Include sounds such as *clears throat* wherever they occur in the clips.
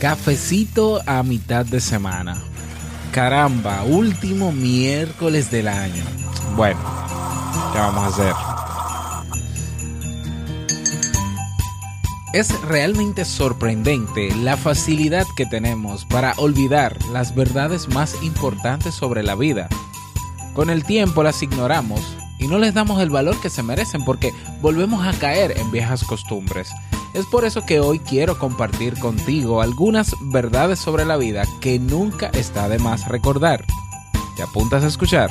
Cafecito a mitad de semana. Caramba, último miércoles del año. Bueno, ¿qué vamos a hacer? Es realmente sorprendente la facilidad que tenemos para olvidar las verdades más importantes sobre la vida. Con el tiempo las ignoramos y no les damos el valor que se merecen porque volvemos a caer en viejas costumbres. Es por eso que hoy quiero compartir contigo algunas verdades sobre la vida que nunca está de más recordar. ¿Te apuntas a escuchar?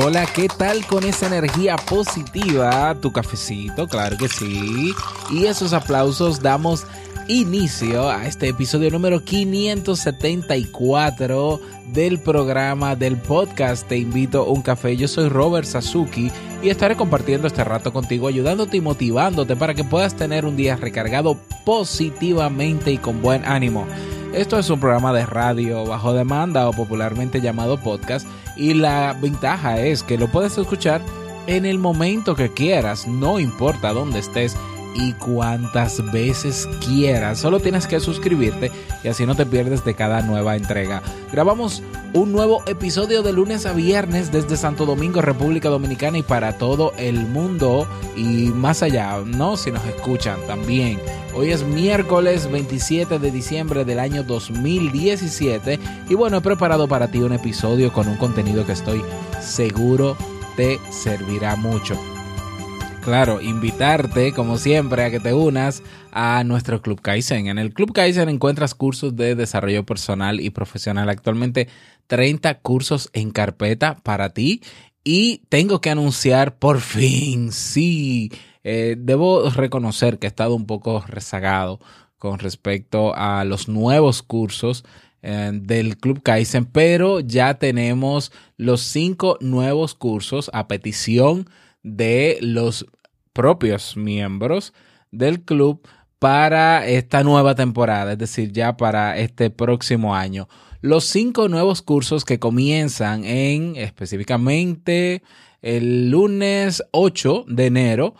Hola, ¿qué tal con esa energía positiva? Tu cafecito, claro que sí. Y esos aplausos damos inicio a este episodio número 574 del programa del podcast Te invito a un café. Yo soy Robert Sasuki y estaré compartiendo este rato contigo, ayudándote y motivándote para que puedas tener un día recargado positivamente y con buen ánimo. Esto es un programa de radio bajo demanda o popularmente llamado podcast y la ventaja es que lo puedes escuchar en el momento que quieras, no importa dónde estés y cuantas veces quieras. Solo tienes que suscribirte y así no te pierdes de cada nueva entrega. Grabamos un nuevo episodio de lunes a viernes desde Santo Domingo, República Dominicana y para todo el mundo y más allá, ¿no? Si nos escuchan también. Hoy es miércoles 27 de diciembre del año 2017 y bueno, he preparado para ti un episodio con un contenido que estoy seguro te servirá mucho claro, invitarte, como siempre, a que te unas a nuestro Club Kaizen. En el Club Kaizen encuentras cursos de desarrollo personal y profesional. Actualmente 30 cursos en carpeta para ti. Y tengo que anunciar por fin, sí, eh, debo reconocer que he estado un poco rezagado con respecto a los nuevos cursos eh, del Club Kaizen, pero ya tenemos los cinco nuevos cursos a petición de los propios miembros del club para esta nueva temporada, es decir, ya para este próximo año. Los cinco nuevos cursos que comienzan en específicamente el lunes 8 de enero.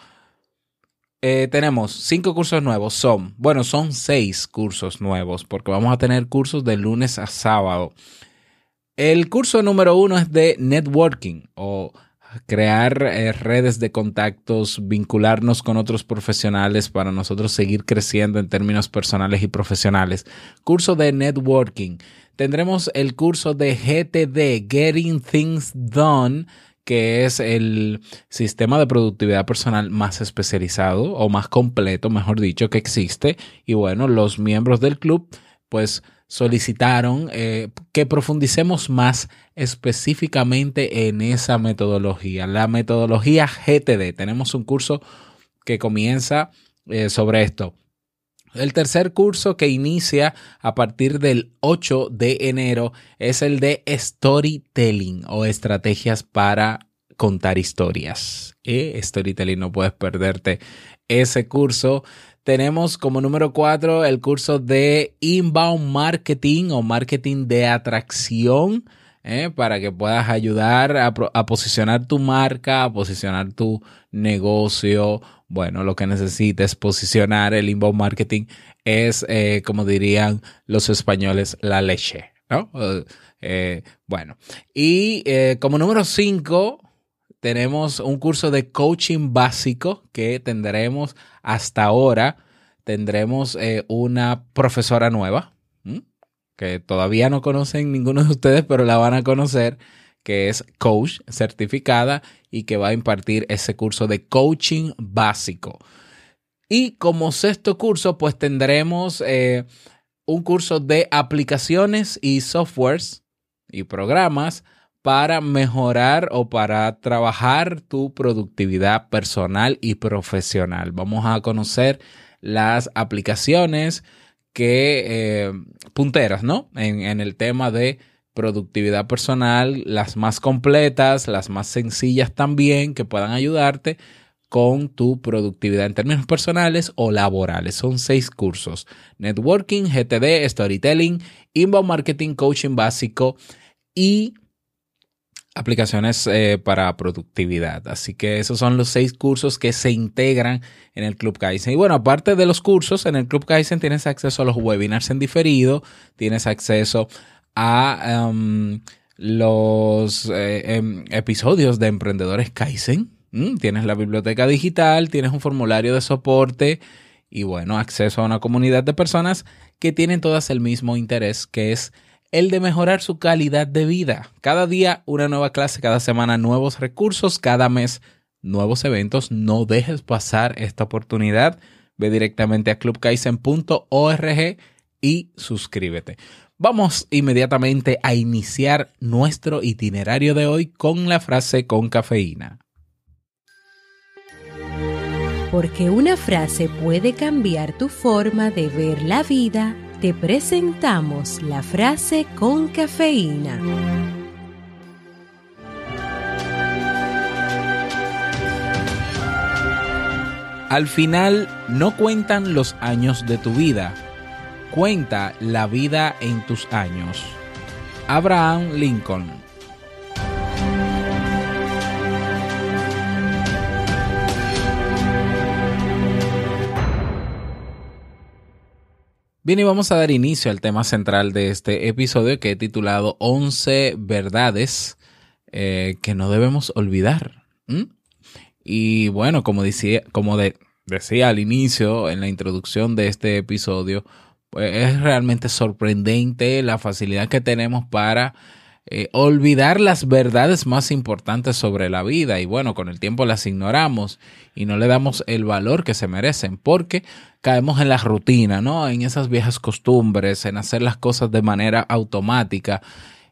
eh, tenemos cinco cursos nuevos. Son, bueno, son seis cursos nuevos porque vamos a tener cursos de lunes a sábado. El curso número uno es de networking o crear eh, redes de contactos, vincularnos con otros profesionales para nosotros seguir creciendo en términos personales y profesionales. Curso de networking. Tendremos el curso de GTD, Getting Things Done, que es el sistema de productividad personal más especializado o más completo, mejor dicho, que existe. Y bueno, los miembros del club, pues solicitaron eh, que profundicemos más específicamente en esa metodología, la metodología GTD. Tenemos un curso que comienza eh, sobre esto. El tercer curso que inicia a partir del 8 de enero es el de storytelling o estrategias para contar historias. Storytelling, no puedes perderte ese curso. Tenemos como número 4 el curso de inbound marketing o marketing de atracción. ¿eh? para que puedas ayudar a, posicionar tu marca, a posicionar tu negocio. Bueno, lo que necesites posicionar el inbound marketing es, eh, como dirían los españoles, la leche. ¿no? Eh, bueno, y como número 5 tenemos un curso de coaching básico que tendremos hasta ahora. Tendremos eh, una profesora nueva, que todavía no conocen ninguno de ustedes, pero la van a conocer, que es coach certificada y que va a impartir ese curso de coaching básico. Y como sexto curso, pues tendremos eh, un curso de aplicaciones y softwares y programas para mejorar o para trabajar tu productividad personal y profesional. Vamos a conocer las aplicaciones que eh, punteras, ¿no? En, en el tema de productividad personal, las más completas, las más sencillas también, que puedan ayudarte con tu productividad en términos personales o laborales. Son seis cursos. Networking, GTD, Storytelling, Inbound Marketing, Coaching Básico y aplicaciones eh, para productividad. Así que esos son los seis cursos que se integran en el Club Kaizen. Y bueno, aparte de los cursos, en el Club Kaizen tienes acceso a los webinars en diferido, tienes acceso a um, los eh, em, episodios de Emprendedores Kaizen. Mm, tienes la biblioteca digital, tienes un formulario de soporte y bueno, acceso a una comunidad de personas que tienen todas el mismo interés, que es el de mejorar su calidad de vida. Cada día una nueva clase, cada semana nuevos recursos, cada mes nuevos eventos. No dejes pasar esta oportunidad. Ve directamente a clubkaizen.org y suscríbete. Vamos inmediatamente a iniciar nuestro itinerario de hoy con la frase con cafeína. Porque una frase puede cambiar tu forma de ver la vida, te presentamos la frase con cafeína. Al final no cuentan los años de tu vida, cuenta la vida en tus años. Abraham Lincoln Bien, y vamos a dar inicio al tema central de este episodio que he titulado 11 verdades eh, que no debemos olvidar. Y bueno, como decía, como de- decía al inicio, en la introducción de este episodio, pues es realmente sorprendente la facilidad que tenemos para eh, olvidar las verdades más importantes sobre la vida. Y bueno, con el tiempo las ignoramos y no le damos el valor que se merecen porque caemos en la rutina, ¿no? En esas viejas costumbres, en hacer las cosas de manera automática.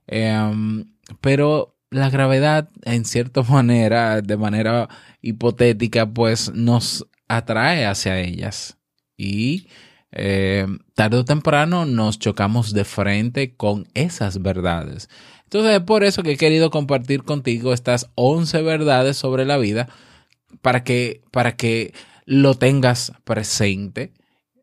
Em, pero la gravedad, en cierta *laughs* manera, de manera hipotética, pues nos atrae hacia ellas. Y eh, tarde o temprano nos chocamos de frente con esas verdades. Entonces es por eso que he querido compartir contigo estas 11 verdades sobre la vida para que, para que lo tengas presente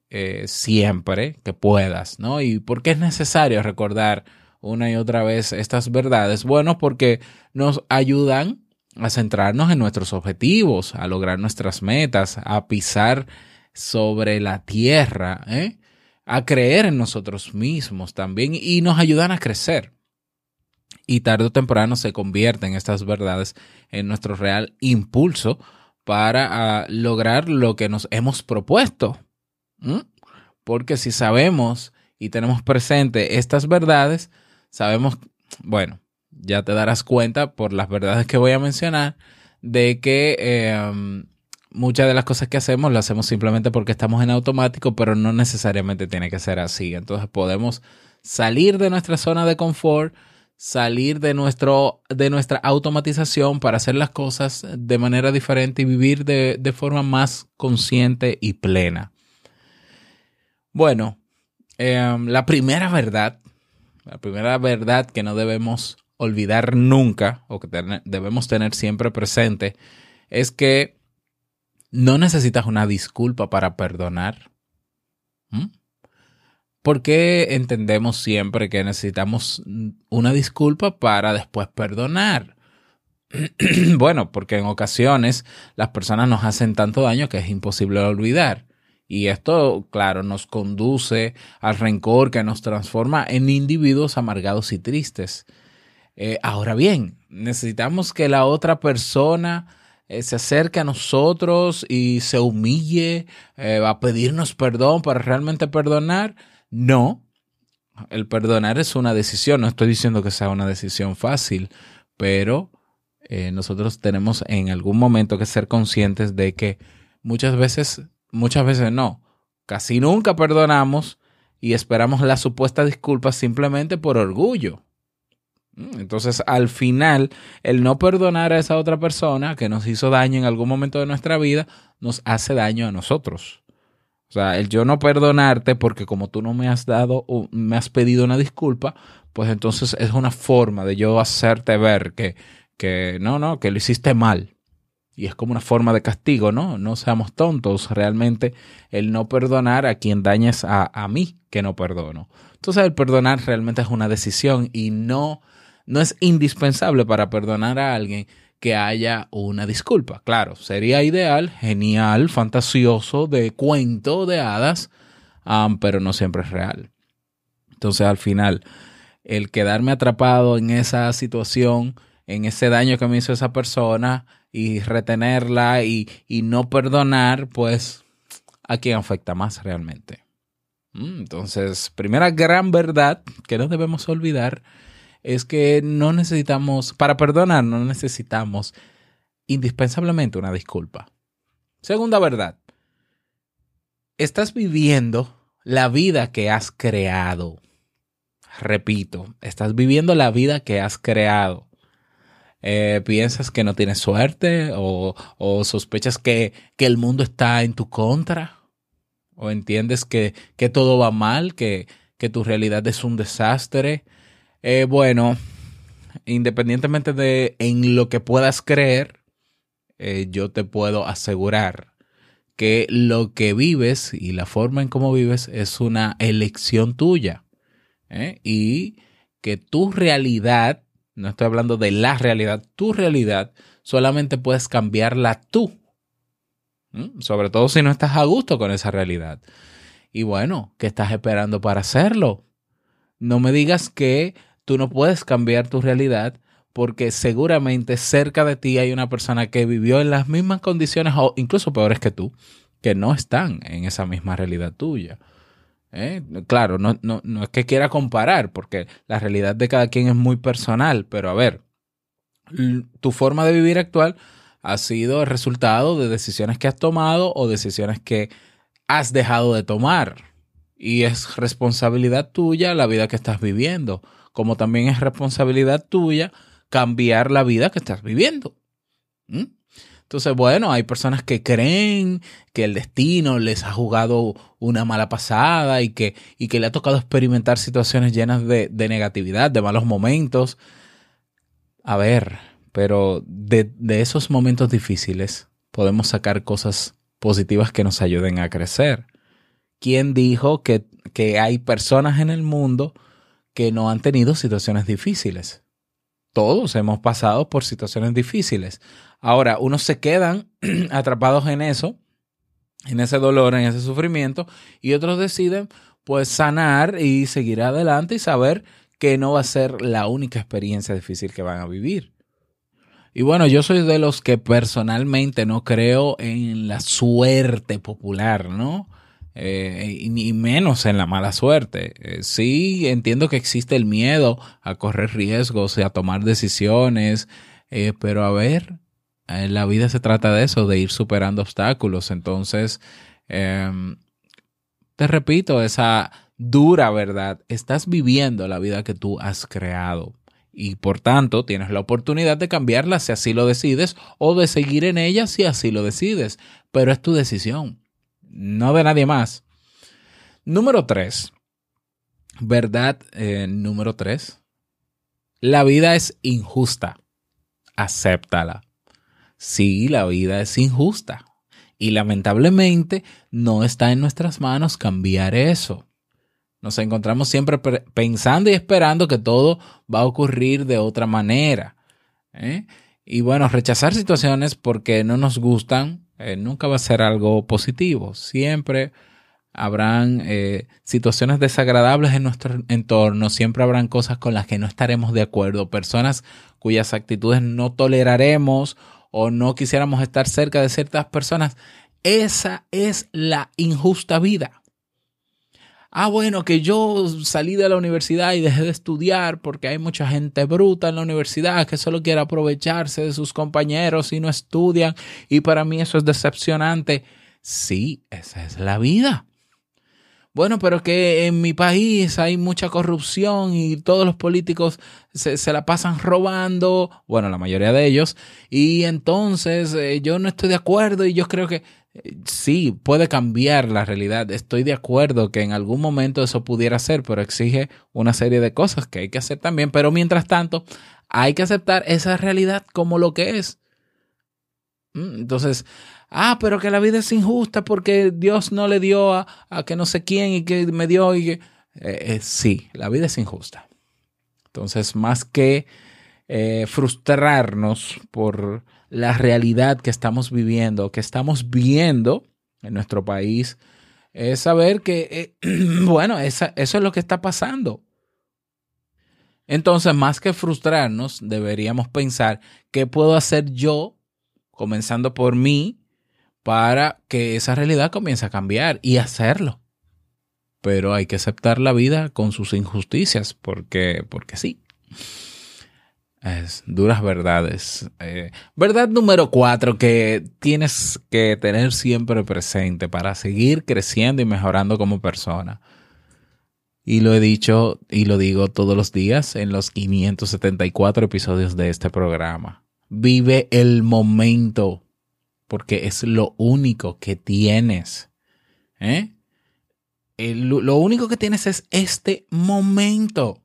eh, siempre que puedas, ¿no? ¿Y por qué es necesario recordar una y otra vez estas verdades? Bueno, porque nos ayudan a centrarnos en nuestros objetivos, a lograr nuestras metas, a pisar sobre la tierra, ¿eh? a creer en nosotros mismos también y nos ayudan a crecer. Y tarde o temprano se convierten estas verdades en nuestro real impulso para ah, lograr lo que nos hemos propuesto. Porque si sabemos y tenemos presente estas verdades, sabemos, bueno, ya te darás cuenta por las verdades que voy a mencionar, de que eh, muchas de las cosas que hacemos las hacemos simplemente porque estamos en automático, pero no necesariamente tiene que ser así. Entonces podemos salir de nuestra zona de confort, salir de, nuestro, de nuestra automatización para hacer las cosas de manera diferente y vivir de, de forma más consciente y plena. Bueno, eh, la primera verdad, la primera verdad que no debemos olvidar nunca o que debemos tener siempre presente es que no necesitas una disculpa para perdonar. ¿Mm? ¿Por qué entendemos siempre que necesitamos una disculpa para después perdonar? *clears throat* bueno, porque en ocasiones las personas nos hacen tanto daño que es imposible olvidar. Y esto, claro, nos conduce al rencor que nos transforma en individuos amargados y tristes. Eh, ahora bien, necesitamos que la otra persona eh, se acerque a nosotros y se humille, eh, a pedirnos perdón para realmente perdonar. No, el perdonar es una decisión, no estoy diciendo que sea una decisión fácil, pero eh, nosotros tenemos en algún momento que ser conscientes de que muchas veces, muchas veces no, casi nunca perdonamos y esperamos la supuesta disculpa simplemente por orgullo. Mm, Entonces, al final, el no perdonar a esa otra persona que nos hizo daño en algún momento de nuestra vida, nos hace daño a nosotros. O sea, el yo no perdonarte porque como tú no me has dado o me has pedido una disculpa, pues entonces es una forma de yo hacerte ver que, que no, no, que lo hiciste mal. Y es como una forma de castigo, ¿no? No seamos tontos. Realmente el no perdonar a quien dañes a, a mí que no perdono. Entonces el perdonar realmente es una decisión y no, no es indispensable para perdonar a alguien que haya una disculpa. Claro, sería ideal, genial, fantasioso, de cuento de hadas, pero no siempre es real. Entonces al final, el quedarme atrapado en esa situación, en ese daño que me hizo esa persona y retenerla y, y no perdonar, pues a quién afecta más realmente. Mm, Entonces, primera gran verdad que no debemos olvidar es que no necesitamos, para perdonar, no necesitamos indispensablemente una disculpa. Segunda verdad, estás viviendo la vida que has creado. Repito, estás viviendo la vida que has creado. Eh, piensas que no tienes suerte o, o sospechas que, que, el mundo está en tu contra o entiendes que, que todo va mal, que, que, tu realidad es un desastre. Eh, bueno, independientemente de en lo que puedas creer, eh, yo te puedo asegurar que lo que vives y la forma en cómo vives es una elección tuya. ¿eh? Y que tu realidad, no estoy hablando de la realidad, tu realidad solamente puedes cambiarla tú. Sobre todo si no estás a gusto con esa realidad. Y bueno, ¿qué estás esperando para hacerlo? No me digas que tú no puedes cambiar tu realidad porque seguramente cerca de ti hay una persona que vivió en las mismas condiciones o incluso peores que tú, que no están en esa misma realidad tuya. ¿Eh? Claro, no, no, no es que quiera comparar, porque la realidad de cada quien es muy personal, pero a ver, tu forma de vivir actual ha sido el resultado de decisiones que has tomado o decisiones que has dejado de tomar. Y es responsabilidad tuya la vida que estás viviendo, como también es responsabilidad tuya cambiar la vida que estás viviendo. ¿Mm? Entonces, bueno, hay personas que creen que el destino les ha jugado una mala pasada y que, y que le ha tocado experimentar situaciones llenas de, de negatividad, de malos momentos. A ver, pero de, de, esos momentos difíciles podemos sacar cosas positivas que nos ayuden a crecer. ¿Quién dijo que, que hay personas en el mundo que no han tenido situaciones difíciles? Todos hemos pasado por situaciones difíciles. Ahora, unos se quedan *clears throat* atrapados en eso, en ese dolor, en ese sufrimiento, y otros deciden pues sanar y seguir adelante y saber que no va a ser la única experiencia difícil que van a vivir. Y bueno, yo soy de los que personalmente no creo en la suerte popular, ¿no? Eh, y menos en la mala suerte. Eh, sí entiendo que existe el miedo a correr riesgos y a tomar decisiones, eh, pero a ver, en la vida se trata de eso, de ir superando obstáculos. Entonces, em, te repito, esa dura verdad, estás viviendo la vida que tú has creado y por tanto tienes la oportunidad de cambiarla si así lo decides o de seguir en ella si así lo decides, pero es tu decisión, no de nadie más. Número tres, verdad eh, número tres, la vida es injusta, acéptala. Sí, la vida es injusta y lamentablemente no está en nuestras manos cambiar eso. Nos encontramos siempre pensando y esperando que todo va a ocurrir de otra manera. ¿eh? Y bueno, rechazar situaciones porque no nos gustan eh, nunca va a ser algo positivo. Siempre habrán eh, situaciones desagradables en nuestro entorno, siempre habrán cosas con las que no estaremos de acuerdo, personas cuyas actitudes no toleraremos o no quisiéramos estar cerca de ciertas personas. Esa es la injusta vida. Ah, bueno, que yo salí de la universidad y dejé de estudiar porque hay mucha gente bruta en la universidad que solo quiere aprovecharse de sus compañeros y no estudian. Y para mí eso es decepcionante. Sí, esa es la vida. Bueno, pero que en mi país hay mucha corrupción y todos los políticos se, se la pasan robando, bueno, la mayoría de ellos, y entonces eh, yo no estoy de acuerdo y yo creo que sí, puede cambiar la realidad. Estoy de acuerdo que en algún momento eso pudiera ser, pero exige una serie de cosas que hay que hacer también. Pero mientras tanto, hay que aceptar esa realidad como lo que es. Mm, Entonces, ah, pero que la vida es injusta porque Dios no le dio a, a que no sé quién y que me dio y. Eh, eh, sí, la vida es injusta. Entonces, más que eh, frustrarnos por la realidad que estamos viviendo, que estamos viendo en nuestro país, es saber que, eh, *clears throat* bueno, eso es lo que está pasando. Entonces, más que frustrarnos, deberíamos pensar qué puedo hacer yo, comenzando por mí, para que esa realidad comience a cambiar y hacerlo. Pero hay que aceptar la vida con sus injusticias, porque, porque sí. Es duras verdades. Eh, verdad número cuatro que tienes que tener siempre presente para seguir creciendo y mejorando como persona. Y lo he dicho y lo digo todos los días en los 574 episodios de este programa. Vive el momento, porque es lo único que tienes. ¿Eh? Lo único que tienes es este momento.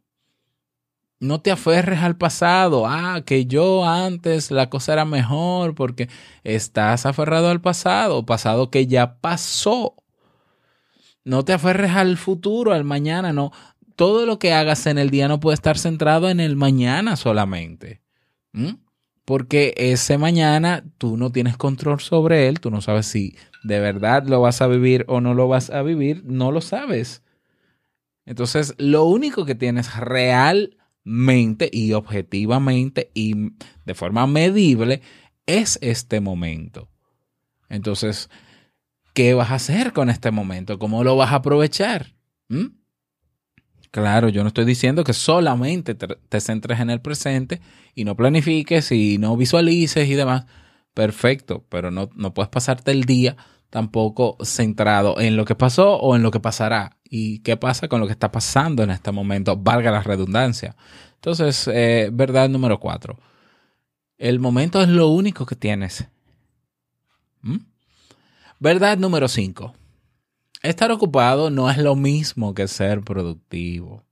No te aferres al pasado. Ah, que yo antes la cosa era mejor porque estás aferrado al pasado, pasado que ya pasó. No te aferres al futuro, al mañana, no. Todo lo que hagas en el día no puede estar centrado en el mañana solamente. Porque ese mañana tú no tienes control sobre él, tú no sabes si de verdad lo vas a vivir o no lo vas a vivir, no lo sabes. Entonces, lo único que tienes realmente y objetivamente y de forma medible es este momento. Entonces, ¿qué vas a hacer con este momento? ¿Cómo lo vas a aprovechar? ¿Mm? Claro, yo no estoy diciendo que solamente te, te centres en el presente y no planifiques y no visualices y demás. Perfecto, pero no, no puedes pasarte el día tampoco centrado en lo que pasó o en lo que pasará. ¿Y qué pasa con lo que está pasando en este momento? Valga la redundancia. Entonces, eh, verdad número cuatro. El momento es lo único que tienes. ¿Mm? Verdad número cinco. Estar ocupado no es lo mismo que ser productivo.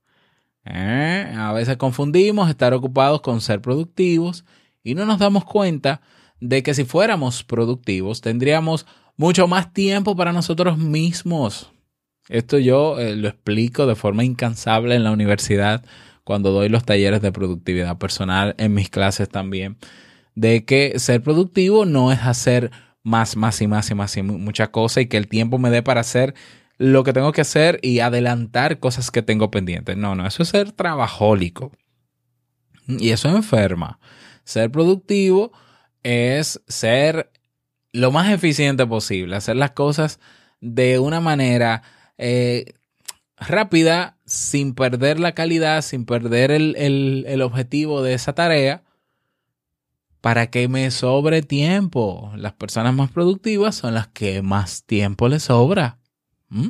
¿Eh? A veces confundimos estar ocupados con ser productivos y no nos damos cuenta de que si fuéramos productivos tendríamos mucho más tiempo para nosotros mismos. Esto yo eh, lo explico de forma incansable en la universidad cuando doy los talleres de productividad personal en mis clases también, de que ser productivo no es hacer más, más y más y más y mu- mucha cosa y que el tiempo me dé para hacer lo que tengo que hacer y adelantar cosas que tengo pendientes. No, no, eso es ser trabajólico. Y eso enferma. Ser productivo es ser lo más eficiente posible, hacer las cosas de una manera eh, rápida, sin perder la calidad, sin perder el, el- el objetivo de esa tarea, para que me sobre tiempo. Las personas más productivas son las que más tiempo les sobra. ¿Mm?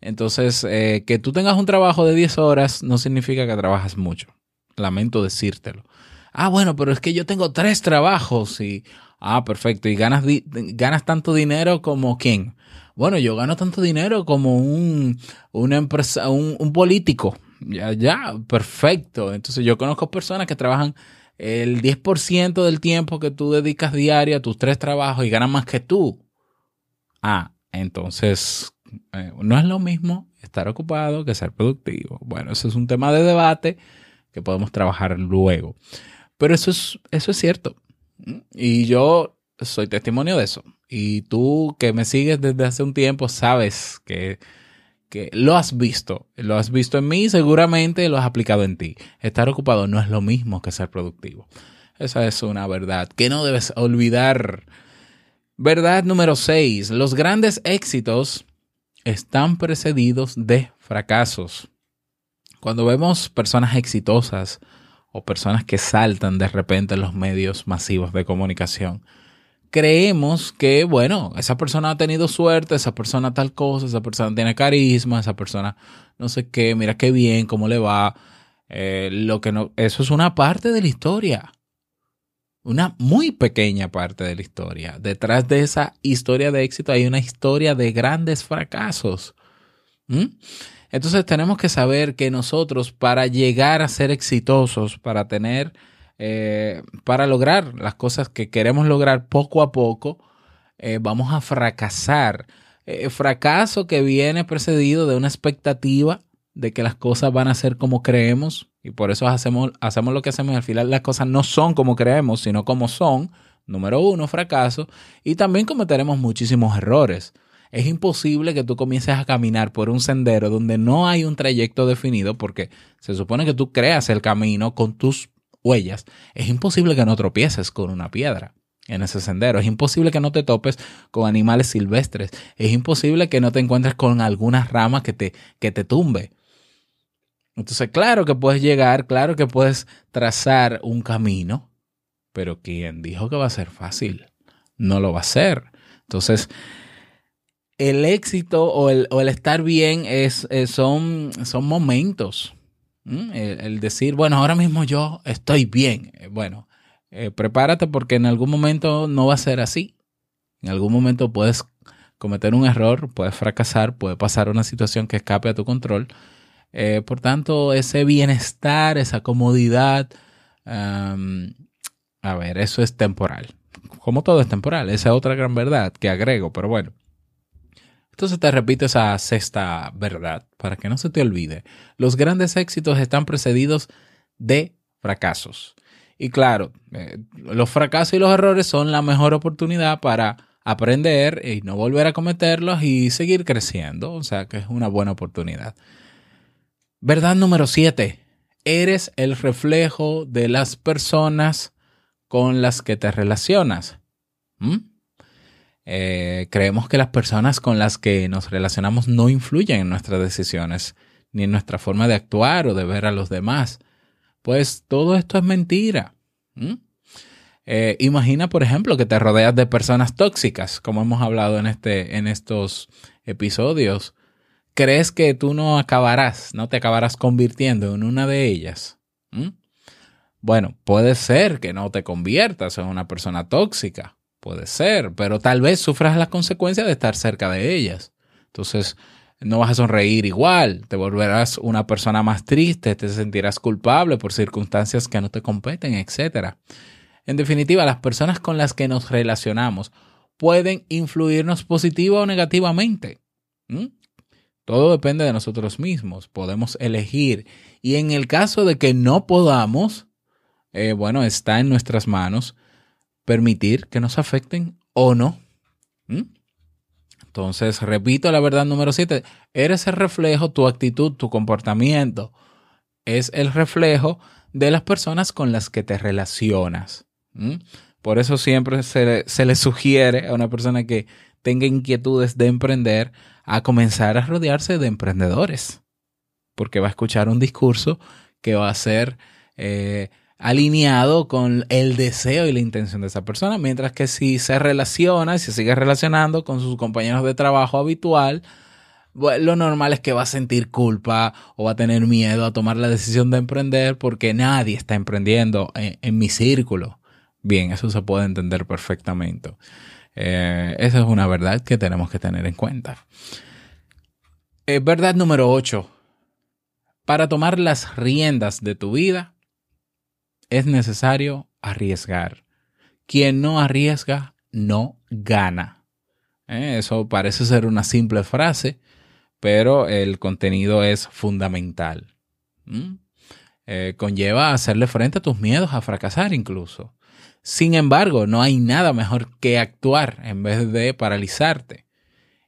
Entonces, eh, que tú tengas un trabajo de 10 horas no significa que trabajas mucho. Lamento decírtelo. Ah, bueno, pero es que yo tengo tres trabajos y... Ah, perfecto. ¿Y ganas, ganas tanto dinero como quién? Bueno, yo gano tanto dinero como un, una empresa, un, político. Ya, ya, perfecto. Entonces yo conozco personas que trabajan el 10% del tiempo que tú dedicas diario a tus tres trabajos y ganan más que tú. Ah, entonces eh, no es lo mismo estar ocupado que ser productivo. Bueno, eso es un tema de debate que podemos trabajar luego. Pero eso es, eso es cierto. Y yo soy testimonio de eso. Y tú que me sigues desde hace un tiempo sabes que, que lo has visto. Lo has visto en mí seguramente lo has aplicado en ti. Estar ocupado no es lo mismo que ser productivo. Esa es una verdad que no debes olvidar. Verdad número 6. Los grandes éxitos están precedidos de fracasos. Cuando vemos personas exitosas o personas que saltan de repente en los medios masivos de comunicación, creemos que, bueno, esa persona ha tenido suerte, esa persona tal cosa, esa persona tiene carisma, esa persona no sé qué, mira qué bien, cómo le va. Eh, lo que no, eso es una parte de la historia. Una muy pequeña parte de la historia. Detrás de esa historia de éxito hay una historia de grandes fracasos. ¿Mm? Entonces tenemos que saber que nosotros para llegar a ser exitosos, para tener, eh, para lograr las cosas que queremos lograr poco a poco, eh, vamos a fracasar. Eh, fracaso que viene precedido de una expectativa de que las cosas van a ser como creemos y por eso hacemos, hacemos lo que hacemos y al final las cosas no son como creemos, sino como son. Número uno, fracaso. Y también cometeremos muchísimos errores. Es imposible que tú comiences a caminar por un sendero donde no hay un trayecto definido porque se supone que tú creas el camino con tus huellas. Es imposible que no tropieces con una piedra en ese sendero. Es imposible que no te topes con animales silvestres. Es imposible que no te encuentres con alguna rama que te, que te tumbe. Entonces, claro que puedes llegar, claro que puedes trazar un camino, pero ¿quién dijo que va a ser fácil? No lo va a ser. Entonces, el éxito o el, o el estar bien es, es- son, son momentos. ¿Mm? El, decir, bueno, ahora mismo yo estoy bien. Eh, Bueno, eh, prepárate porque en algún momento no va a ser así. En algún momento puedes cometer un error, puedes fracasar, puede pasar una situación que escape a tu control. Eh, por tanto, ese bienestar, esa comodidad, a ver, eso es temporal. Como todo es temporal, esa es otra gran verdad que agrego, pero bueno. Entonces te repito esa sexta verdad para que no se te olvide. Los grandes éxitos están precedidos de fracasos. Y claro, eh, los fracasos y los errores son la mejor oportunidad para aprender y no volver a cometerlos y seguir creciendo. O sea que es una buena oportunidad. Verdad número 7. Eres el reflejo de las personas con las que te relacionas. ¿Mm? Eh, creemos que las personas con las que nos relacionamos no influyen en nuestras decisiones, ni en nuestra forma de actuar o de ver a los demás. Pues todo esto es mentira. Eh, imagina, por ejemplo, que te rodeas de personas tóxicas, como hemos hablado en, este, en estos episodios. ¿Crees que tú no acabarás, no te acabarás convirtiendo en una de ellas? Bueno, puede ser que no te conviertas en una persona tóxica, puede ser, pero tal vez sufras las consecuencias de estar cerca de ellas. Entonces, no vas a sonreír igual, te volverás una persona más triste, te sentirás culpable por circunstancias que no te competen, etc. En definitiva, las personas con las que nos relacionamos pueden influirnos positiva o negativamente. Todo depende de nosotros mismos. Podemos elegir. Y en el caso de que no podamos, eh, bueno, está en nuestras manos permitir que nos afecten o no. ¿Mm? Entonces, repito la verdad número 7. Eres el reflejo, tu actitud, tu comportamiento es el reflejo de las personas con las que te relacionas. ¿Mm? Por eso siempre se, se le sugiere a una persona que tenga inquietudes de emprender a comenzar a rodearse de emprendedores, porque va a escuchar un discurso que va a ser eh, alineado con el deseo y la intención de esa persona, mientras que si se relaciona y se sigue relacionando con sus compañeros de trabajo habitual, lo normal es que va a sentir culpa o va a tener miedo a tomar la decisión de emprender porque nadie está emprendiendo en, en mi círculo. Bien, eso se puede entender perfectamente. Eh, esa es una verdad que tenemos que tener en cuenta. Eh, verdad número 8. Para tomar las riendas de tu vida es necesario arriesgar. Quien no arriesga no gana. Eh, eso parece ser una simple frase, pero el contenido es fundamental. ¿Mm? Eh, conlleva hacerle frente a tus miedos a fracasar incluso. Sin embargo, no hay nada mejor que actuar en vez de paralizarte.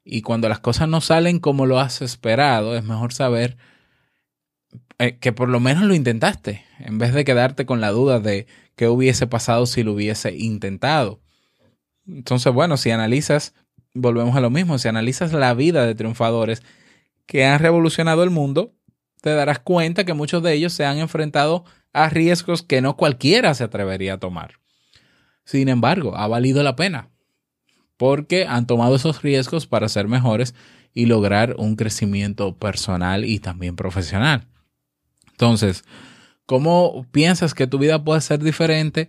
Y cuando las cosas no salen como lo has esperado, es mejor saber eh, que por lo menos lo intentaste, en vez de quedarte con la duda de qué hubiese pasado si lo hubiese intentado. Entonces, bueno, si analizas, volvemos a lo mismo, si analizas la vida de triunfadores que han revolucionado el mundo, te darás cuenta que muchos de ellos se han enfrentado a riesgos que no cualquiera se atrevería a tomar. Sin embargo, ha valido la pena, porque han tomado esos riesgos para ser mejores y lograr un crecimiento personal y también profesional. Entonces, ¿cómo piensas que tu vida puede ser diferente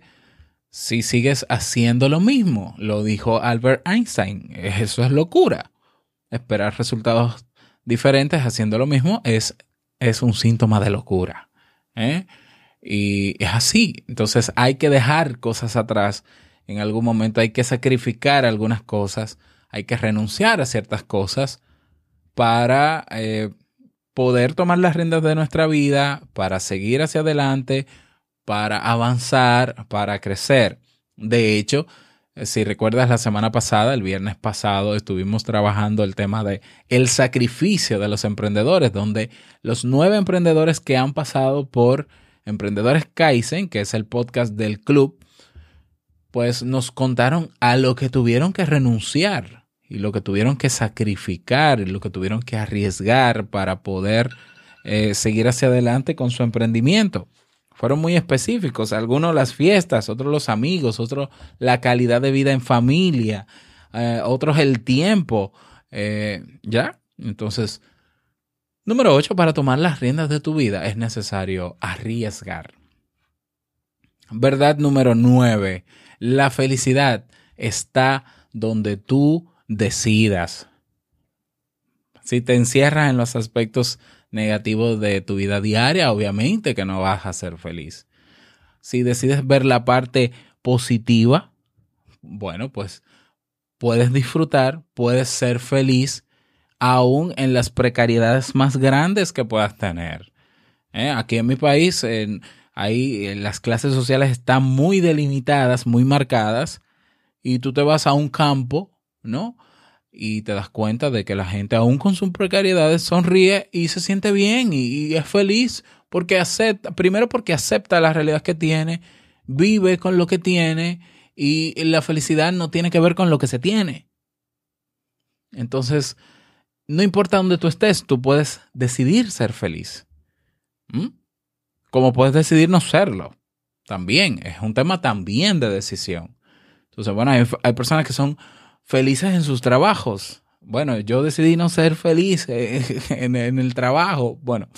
si sigues haciendo lo mismo? Lo dijo Albert Einstein. Eso es locura. Esperar resultados diferentes haciendo lo mismo es, es un síntoma de locura. ¿eh? Y es así. Entonces hay que dejar cosas atrás. En algún momento hay que sacrificar algunas cosas. Hay que renunciar a ciertas cosas para eh, poder tomar las riendas de nuestra vida, para seguir hacia adelante, para avanzar, para crecer. De hecho, eh, si recuerdas la semana pasada, el viernes pasado, estuvimos trabajando el tema de el sacrificio de los emprendedores, donde los nueve emprendedores que han pasado por Emprendedores Kaizen, que es el podcast del club, pues nos contaron a lo que tuvieron que renunciar y lo que tuvieron que sacrificar y lo que tuvieron que arriesgar para poder eh, seguir hacia adelante con su emprendimiento. Fueron muy específicos, algunos las fiestas, otros los amigos, otros la calidad de vida en familia, eh, otros el tiempo. Eh, ¿Ya? Entonces, número 8, para tomar las riendas de tu vida es necesario arriesgar. Verdad número 9, la felicidad está donde tú decidas. Si te encierras en los aspectos negativos de tu vida diaria, obviamente que no vas a ser feliz. Si decides ver la parte positiva, bueno, pues puedes disfrutar, puedes ser feliz aún en las precariedades más grandes que puedas tener. ¿Eh? Aquí en mi país, en, ahí las clases sociales están muy delimitadas, muy marcadas, y tú te vas a un campo ¿no? Y te das cuenta de que la gente, aún con sus precariedades, sonríe y se siente bien y, es feliz porque acepta, primero porque acepta la realidad que tiene, vive con lo que tiene y la felicidad no tiene que ver con lo que se tiene. Entonces, no importa dónde tú estés, tú puedes decidir ser feliz. ¿Mm? Como puedes decidir no serlo. También, es un tema también de decisión. Entonces, bueno, hay personas que son felices en sus trabajos. Bueno, yo decidí no ser feliz *laughs* en, el trabajo. Bueno,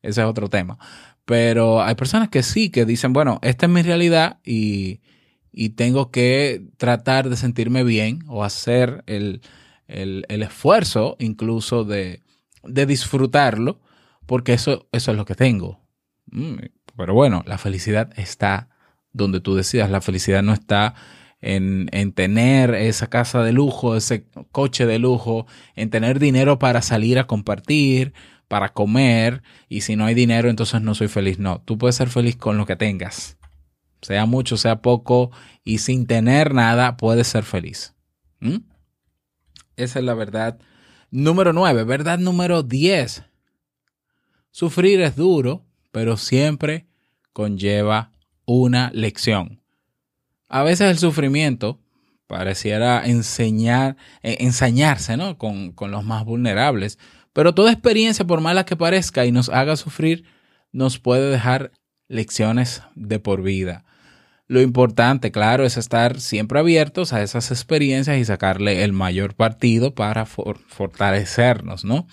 ese es otro tema. Pero hay personas que sí, que dicen, bueno, esta es mi realidad y, tengo que tratar de sentirme bien o hacer el, esfuerzo incluso de, disfrutarlo, porque eso, eso es lo que tengo. Mm, pero bueno, la felicidad está donde tú decidas. La felicidad no está en, tener esa casa de lujo, ese coche de lujo, en tener dinero para salir a compartir, para comer, y si no hay dinero, entonces no soy feliz. No, tú puedes ser feliz con lo que tengas, sea mucho, sea poco, y sin tener nada, puedes ser feliz. ¿Mm? Esa es la verdad. Número 9, verdad número 10. Sufrir es duro, pero siempre conlleva una lección. A veces el sufrimiento pareciera enseñar, eh, ensañarse ¿no? con, con los más vulnerables, pero toda experiencia, por mala que parezca y nos haga sufrir, nos puede dejar lecciones de por vida. Lo importante, claro, es estar siempre abiertos a esas experiencias y sacarle el mayor partido para fortalecernos, ¿no?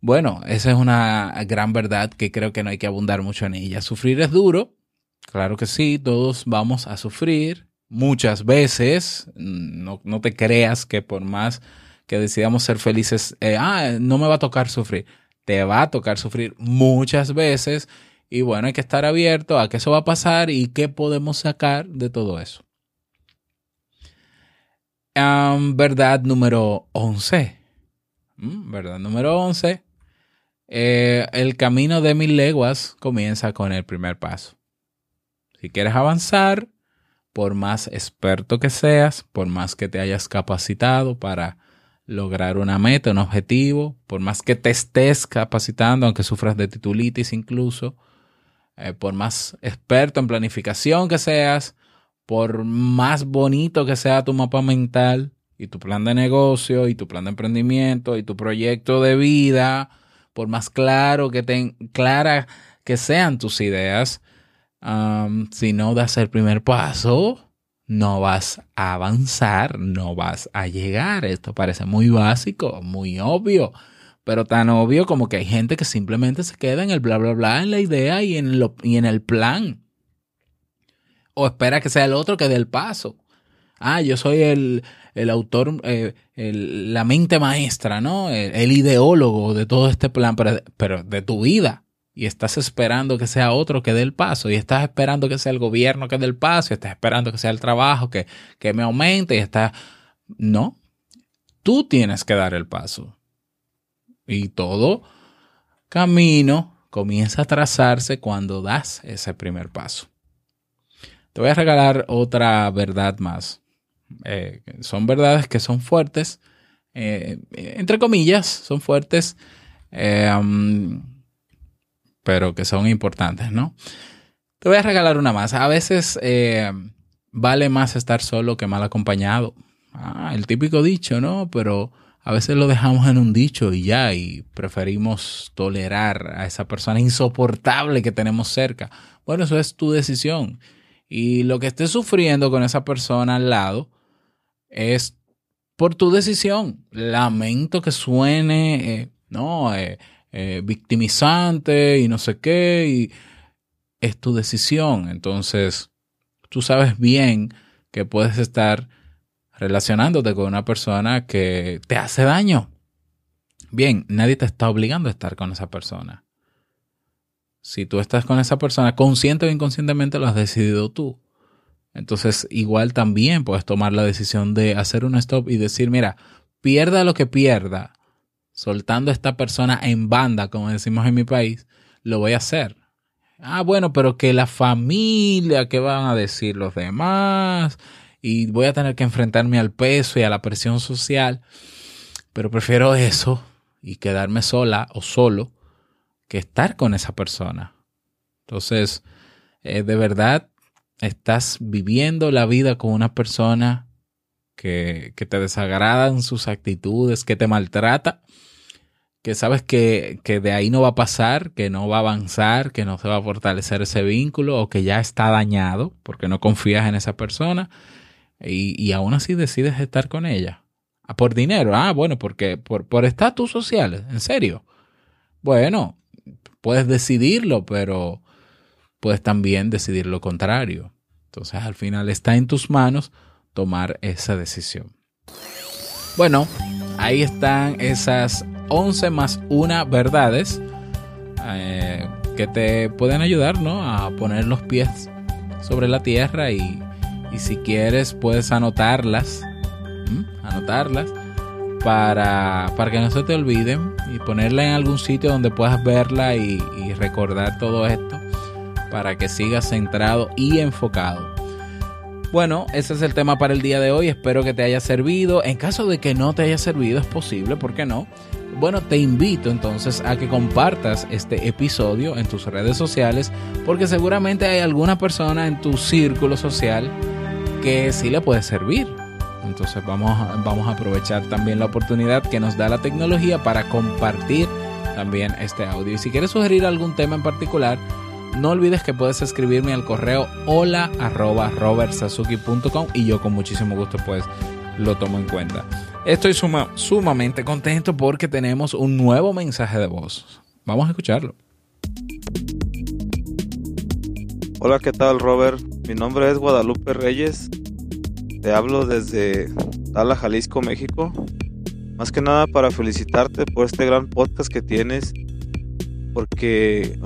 Bueno, esa es una gran verdad que creo que no hay que abundar mucho en ella. Sufrir es duro, Claro que sí, todos vamos a sufrir muchas veces. No, te creas que por más que decidamos ser felices, eh, ah, no me va a tocar sufrir. Te va a tocar sufrir muchas veces. Y bueno, hay que estar abierto a que eso va a pasar y qué podemos sacar de todo eso. verdad número 11. Mm, verdad número 11. Eh, el camino de mil leguas comienza con el primer paso. Si quieres avanzar, por más experto que seas, por más que te hayas capacitado para lograr una meta, un objetivo, por más que te estés capacitando, aunque sufras de titulitis incluso, eh, por más experto en planificación que seas, por más bonito que sea tu mapa mental y tu plan de negocio y tu plan de emprendimiento y tu proyecto de vida, por más claro que ten, clara que sean tus ideas, si no das el primer paso, no vas a avanzar, no vas a llegar. Esto parece muy básico, muy obvio, pero tan obvio como que hay gente que simplemente se queda en el bla, bla, bla, en la idea y en, y en el plan. O espera que sea el otro que dé el paso. Ah, yo soy el, el autor, eh, el- la mente maestra, ¿no? El, el ideólogo de todo este plan, pero, pero de tu vida. Y estás esperando que sea otro que dé el paso. Y estás esperando que sea el gobierno que dé el paso. Y estás esperando que sea el trabajo que, que me aumente. Y estás... No. Tú tienes que dar el paso. Y todo camino comienza a trazarse cuando das ese primer paso. Te voy a regalar otra verdad más. Eh, son verdades que son fuertes, eh, entre comillas, son fuertes, eh, um, pero que son importantes, ¿no? Te voy a regalar una más. A veces eh, vale más estar solo que mal acompañado. Ah, el típico dicho, ¿no? Pero a veces lo dejamos en un dicho y ya, y preferimos tolerar a esa persona insoportable que tenemos cerca. Bueno, eso es tu decisión. Y lo que estés sufriendo con esa persona al lado es por tu decisión. Lamento que suene, eh, no, eh, eh, victimizante y no sé qué, y es tu decisión. Entonces, tú sabes bien que puedes estar relacionándote con una persona que te hace daño. Bien, nadie te está obligando a estar con esa persona. Si tú estás con esa persona, consciente o inconscientemente lo has decidido tú. Entonces, igual también puedes tomar la decisión de hacer un stop y decir, mira, pierda lo que pierda, soltando a esta persona en banda, como decimos en mi país, lo voy a hacer. Ah, bueno, pero que la familia, ¿qué van a decir los demás? Y voy a tener que enfrentarme al peso y a la presión social. Pero prefiero eso y quedarme sola o solo que estar con esa persona. Entonces, eh, de verdad, estás viviendo la vida con una persona que, te desagradan sus actitudes, que te maltrata, que sabes que, que de ahí no va a pasar, que no va a avanzar, que no se va a fortalecer ese vínculo o que ya está dañado porque no confías en esa persona y, y aún así decides estar con ella. Ah, por dinero, ah, bueno, porque por por estatus sociales, en serio. Bueno, puedes decidirlo, pero puedes también decidir lo contrario. Entonces, al final está en tus manos tomar esa decisión. Bueno, ahí están esas 11 más 1 verdades eh, que te pueden ayudar ¿no? a poner los pies sobre la tierra y, y si quieres puedes anotarlas, anotarlas para, para que no se te olviden y ponerla en algún sitio donde puedas verla y recordar todo esto para que sigas centrado y enfocado. Bueno, ese es el tema para el día de hoy. Espero que te haya servido. En caso de que no te haya servido, es posible, ¿por qué no? Bueno, te invito entonces a que compartas este episodio en tus redes sociales porque seguramente hay alguna persona en tu círculo social que sí le puede servir. Entonces vamos, vamos a aprovechar también la oportunidad que nos da la tecnología para compartir también este audio. Y si quieres sugerir algún tema en particular, no olvides que puedes escribirme al correo hola arroba y yo con muchísimo gusto pues lo tomo en cuenta. Estoy suma- sumamente contento porque tenemos un nuevo mensaje de voz. Vamos a escucharlo. Hola, ¿qué tal, Robert? Mi nombre es Guadalupe Reyes. Te hablo desde Tala, Jalisco, México. Más que nada para felicitarte por este gran podcast que tienes, porque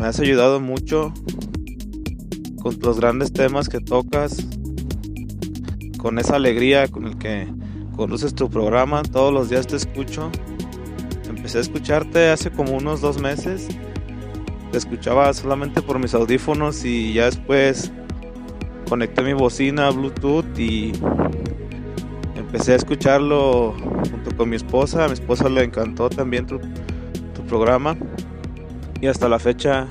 me has ayudado mucho con los grandes temas que tocas, con esa alegría con el que conduces tu programa. Todos los días te escucho. Empecé a escucharte hace como unos dos meses te escuchaba solamente por mis audífonos y ya después conecté mi bocina a Bluetooth y empecé a escucharlo junto con mi esposa. A mi esposa le encantó también tu, tu programa y hasta la fecha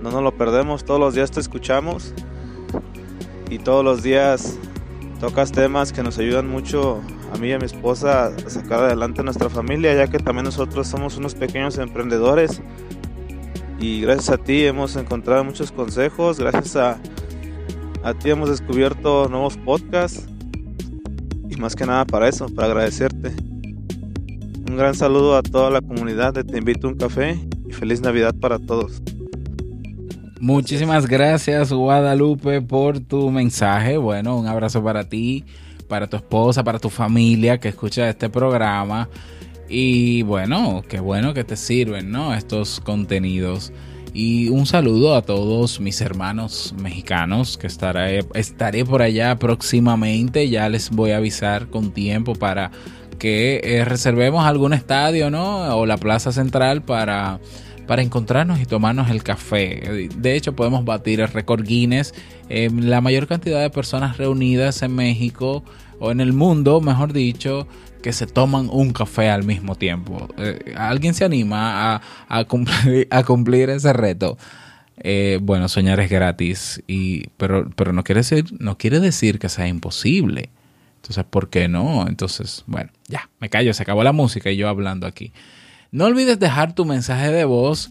no nos lo perdemos. Todos los días te escuchamos y todos los días tocas temas que nos ayudan mucho a mí y a mi esposa a sacar adelante nuestra familia, ya que también nosotros somos unos pequeños emprendedores. Y gracias a ti hemos encontrado muchos consejos, gracias a, a ti hemos descubierto nuevos podcasts. Y más que nada para eso, para agradecerte. Un gran saludo a toda la comunidad de Te Invito a un Café feliz Navidad para todos. Muchísimas gracias Guadalupe por tu mensaje. Bueno, un abrazo para ti, para tu esposa, para tu familia que escucha este programa. Y bueno, qué bueno que te sirven, ¿no? Estos contenidos. Y un saludo a todos mis hermanos mexicanos que estaré, estaré por allá próximamente. Ya les voy a avisar con tiempo para que eh, reservemos algún estadio, ¿no? O la plaza central para para encontrarnos y tomarnos el café. De hecho, podemos batir el récord Guinness. La mayor cantidad de personas reunidas en México o en el mundo, mejor dicho, que se toman un café al mismo tiempo. Eh, ¿Alguien se anima a, a, cumplir, *laughs* a cumplir ese reto? Eh, bueno, soñar es gratis, y, pero, pero no, quiere decir, no quiere decir que sea imposible. Entonces, ¿por qué no? Entonces, bueno, ya, me callo, se acabó la música y yo hablando aquí. No olvides dejar tu mensaje de voz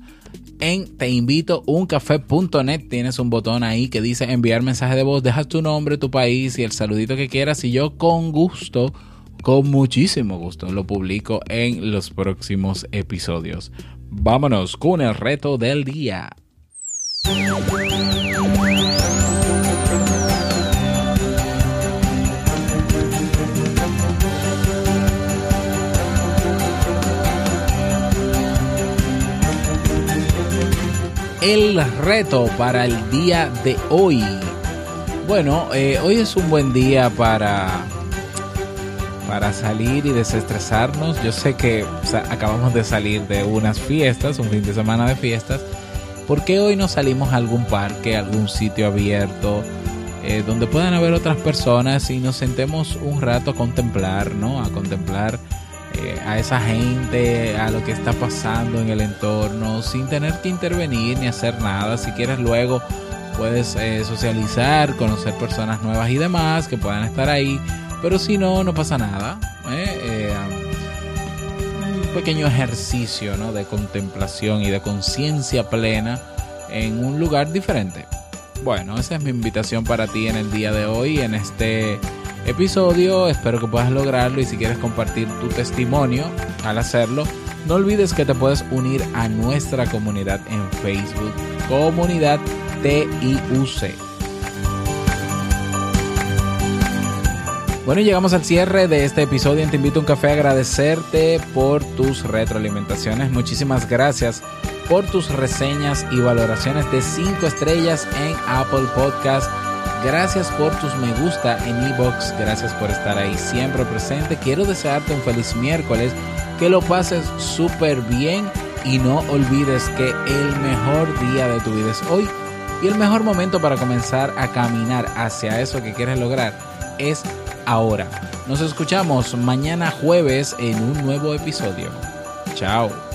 en teinvitouncafé.net. Tienes un botón ahí que dice enviar mensaje de voz. Dejas tu nombre, tu país y el saludito que quieras. Y yo con gusto, con muchísimo gusto, lo publico en los próximos episodios. Vámonos con el reto del día. El reto para el día de hoy. Bueno, eh, hoy es un buen día para para salir y desestresarnos. Yo sé que acabamos de salir de unas fiestas, un fin de semana de fiestas. ¿Por qué hoy no salimos a algún parque, a algún sitio abierto, eh, donde puedan haber otras personas y nos sentemos un rato a contemplar, ¿no? A contemplar a esa gente, a lo que está pasando en el entorno, sin tener que intervenir ni hacer nada. Si quieres luego puedes eh, socializar, conocer personas nuevas y demás que puedan estar ahí, pero si no, no pasa nada. ¿eh? Eh, un pequeño ejercicio ¿no? de contemplación y de conciencia plena en un lugar diferente. Bueno, esa es mi invitación para ti en el día de hoy, en este episodio. Espero que puedas lograrlo y si quieres compartir tu testimonio al hacerlo, no olvides que te puedes unir a nuestra comunidad en Facebook, comunidad TIUC. Bueno, llegamos al cierre de este episodio. Te invito a un café a agradecerte por tus retroalimentaciones. Muchísimas gracias por tus reseñas y valoraciones de 5 estrellas en Apple Podcast. Gracias por tus me gusta en iBox. Gracias por estar ahí siempre presente. Quiero desearte un feliz miércoles. Que lo pases súper bien. Y no olvides que el mejor día de tu vida es hoy. Y el mejor momento para comenzar a caminar hacia eso que quieres lograr es ahora. Nos escuchamos mañana jueves en un nuevo episodio. Chao.